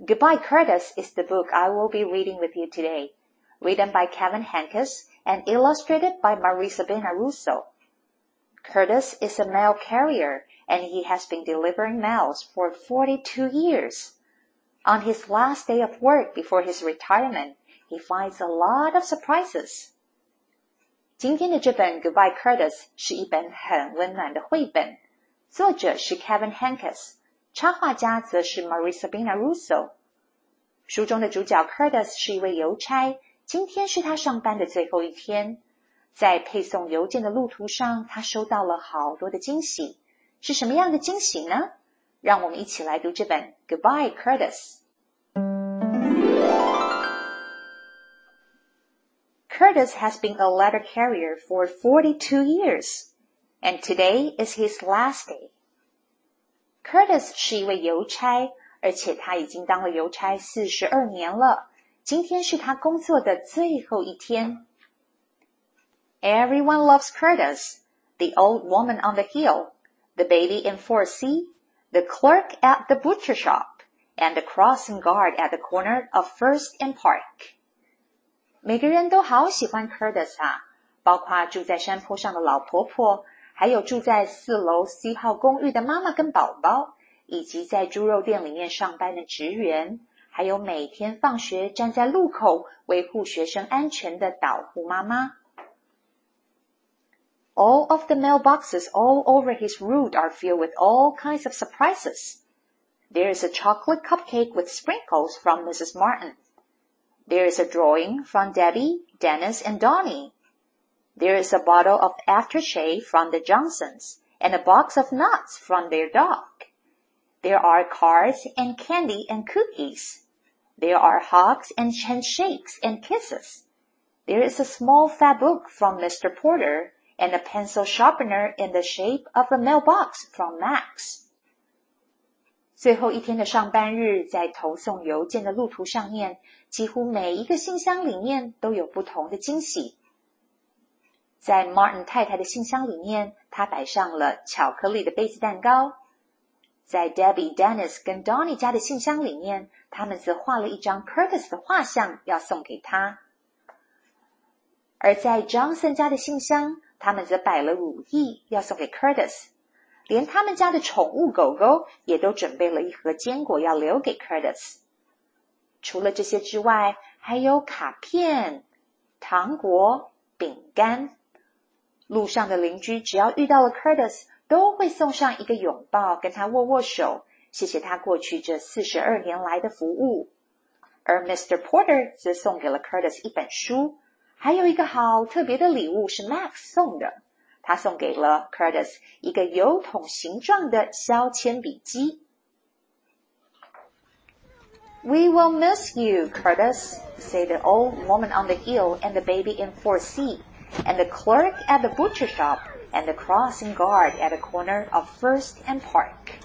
Goodbye, Curtis is the book I will be reading with you today, written by Kevin Henkes and illustrated by Marisabina Russo. Curtis is a mail carrier and he has been delivering mails for 42 years. On his last day of work before his retirement, he finds a lot of surprises. 今天的这本《Goodbye Curtis》是一本很温暖的绘本，作者是 Kevin 插画家则是 Marisabina Russo。书中的主角 Curtis 是一位邮差，今天是他上班的最后一天。在配送邮件的路途上，他收到了好多的惊喜。是什么样的惊喜呢？让我们一起来读这本《Goodbye, Curtis》。Curtis has been a letter carrier for 42 years, and today is his last day. Curtis 是一位邮差，而且他已经当了邮差四十二年了。今天是他工作的最后一天。Everyone loves Curtis, the old woman on the hill, the baby in 4C, the clerk at the butcher shop, and the crossing guard at the corner of First and Park. 每个人都好喜欢 Curtis 啊，包括住在山坡上的老婆婆。 还有住在四楼 C 号公寓的妈妈跟宝宝，以及在猪肉店里面上班的职员，还有每天放学站在路口维护学生安全的导护妈妈。All of the mailboxes all over his route are filled with all kinds of surprises. There is a chocolate cupcake with sprinkles from Mrs. Martin. There is a drawing from Debbie, Dennis, and Donnie. There is a bottle of aftershave from the Johnsons and a box of nuts from their dog. There are cards and candy and cookies. There are hugs and handshakes and kisses. There is a small fat book from Mr. Porter and a pencil sharpener in the shape of a mailbox from Max. 最后一天的上班日，在投送邮件的路途上面，几乎每一个信箱里面都有不同的惊喜。 在 Martin 太太的信箱里面，他摆上了巧克力的杯子蛋糕。在 Debbie、Dennis 跟 Donny 家的信箱里面，他们则画了一张 Curtis 的画像要送给他。而在 Johnson 家的信箱，他们则摆了乳液要送给 Curtis，连他们家的宠物狗狗也都准备了一盒坚果要留给 Curtis。除了这些之外，还有卡片、糖果、饼干。路上的邻居只要遇到了 Curtis，都会送上一个拥抱，跟他握握手，谢谢他过去这四十二年来的服务。而 Mr. Porter 则送给了 Curtis 一本书，还有一个好特别的礼物是 Max 送的，他送给了 Curtis 一个油桶形状的削铅笔机。We will miss you, Curtis, said the old woman on the hill and the baby in 4C And the clerk at the butcher shop, and the crossing guard at the corner of First and Park。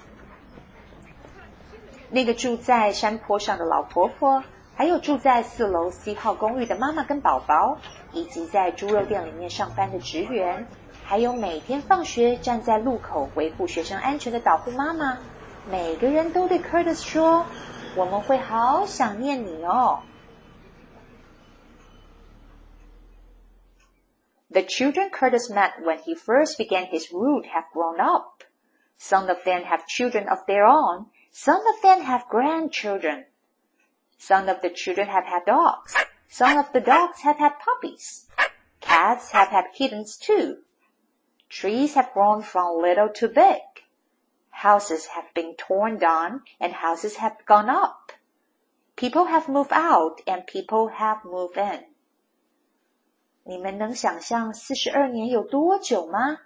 那个住在山坡上的老婆婆，还有住在四楼 C 号公寓的妈妈跟宝宝，以及在猪肉店里面上班的职员，还有每天放学站在路口维护学生安全的导护妈妈，每个人都对 Curtis 说：“我们会好想念你哦。” The children Curtis met when he first began his route have grown up. Some of them have children of their own. Some of them have grandchildren. Some of the children have had dogs. Some of the dogs have had puppies. Cats have had kittens too. Trees have grown from little to big. Houses have been torn down and houses have gone up. People have moved out and people have moved in. 你们能想象四十二年有多久吗？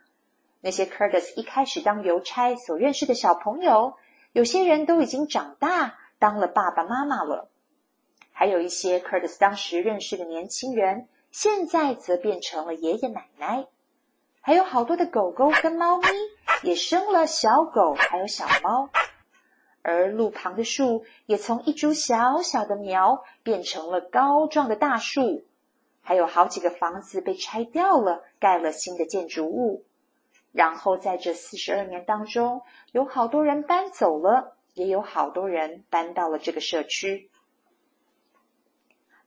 那些 Curtis 一开始当邮差所认识的小朋友，有些人都已经长大，当了爸爸妈妈了。还有一些 Curtis 当时认识的年轻人，现在则变成了爷爷奶奶。还有好多的狗狗跟猫咪也生了小狗，还有小猫。而路旁的树也从一株小小的苗变成了高壮的大树。还有好几个房子被拆掉了，盖了新的建筑物。然后在这四十二年当中，有好多人搬走了，也有好多人搬到了这个社区。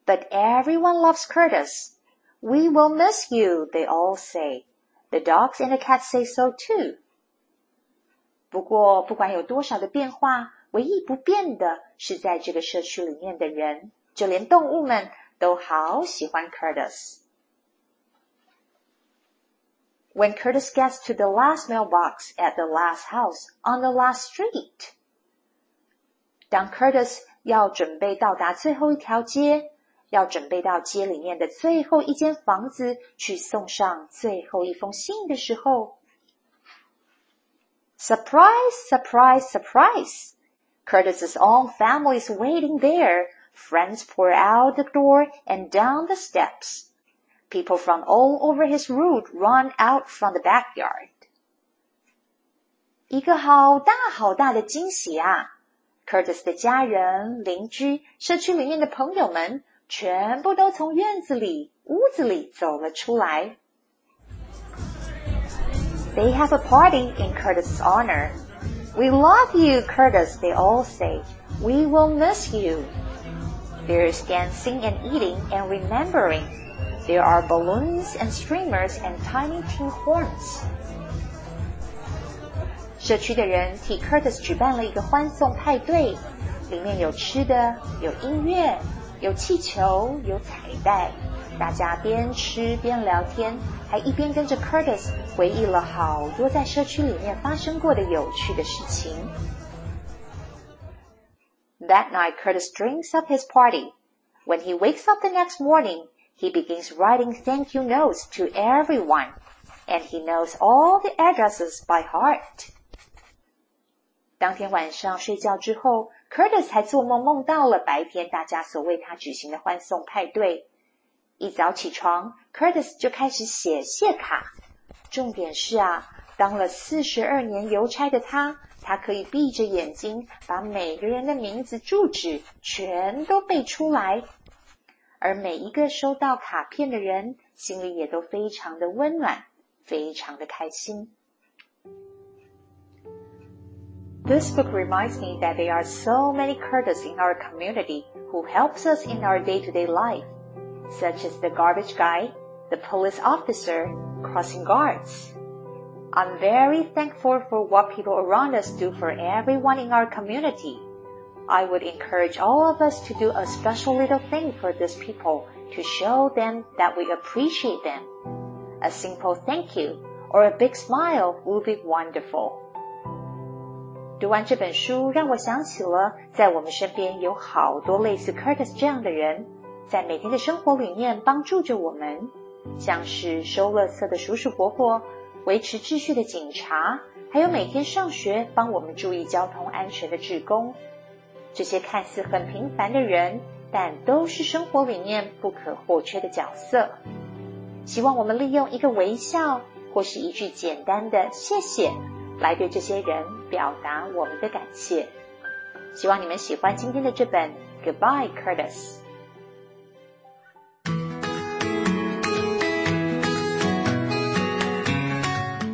But everyone loves Curtis. We will miss you, they all say. The dogs and the cats say so too. 不过，不管有多少的变化，唯一不变的是，在这个社区里面的人，就连动物们都好喜欢 Curtis。When Curtis gets to the last mailbox at the last house on the last street，当 Curtis 要准备到达最后一条街。要准备到街里面的最后一间房子去送上最后一封信的时候，surprise, surprise, surprise! Curtis's own family is waiting there. Friends pour out the door and down the steps. People from all over his route run out from the backyard. 一个好大好大的惊喜啊！Curtis 的家人、邻居、社区里面的朋友们全部都从院子里、屋子里走了出来。They have a party in Curtis's honor. We love you, Curtis, they all say. We will miss you. There's dancing and eating and remembering. There are balloons and streamers and tiny tin horns. 社区的人替 Curtis 举办了一个欢送派对，里面有吃的，有音乐，有气球，有彩带，大家边吃边聊天，还一边跟着 Curtis 回忆了好多在社区里面发生过的有趣的事情。That night, Curtis drinks up his party. When he wakes up the next morning, he begins writing thank you notes to everyone, and he knows all the addresses by heart. 当天晚上睡觉之后，Curtis 还做梦梦到了白天大家所为他举行的欢送派对。一早起床，Curtis 就开始写谢卡。重点是啊，当了四十二年邮差的他， 他可以闭着眼睛把每个人的名字、住址全都背出来。而每一个收到卡片的人，心里也都非常的温暖，非常的开心。This book reminds me that there are so many Curtis in our community who helps us in our day-to-day life, such as the garbage guy, the police officer, crossing guards. I'm very thankful for what people around us do for everyone in our community. I would encourage all of us to do a special little thing for these people to show them that we appreciate them. A simple thank you or a big smile will be wonderful. 读完这本书，让我想起了在我们身边有好多类似 Curtis 这样的人，在每天的生活里面帮助着我们，像是收垃圾的叔叔伯伯、 维持秩序的警察，还有每天上学帮我们注意交通安全的志工。这些看似很平凡的人，但都是生活里面不可或缺的角色。希望我们利用一个微笑，或是一句简单的谢谢。来对这些人表达我们的感谢。希望你们喜欢今天的这本《Goodbye, Curtis》。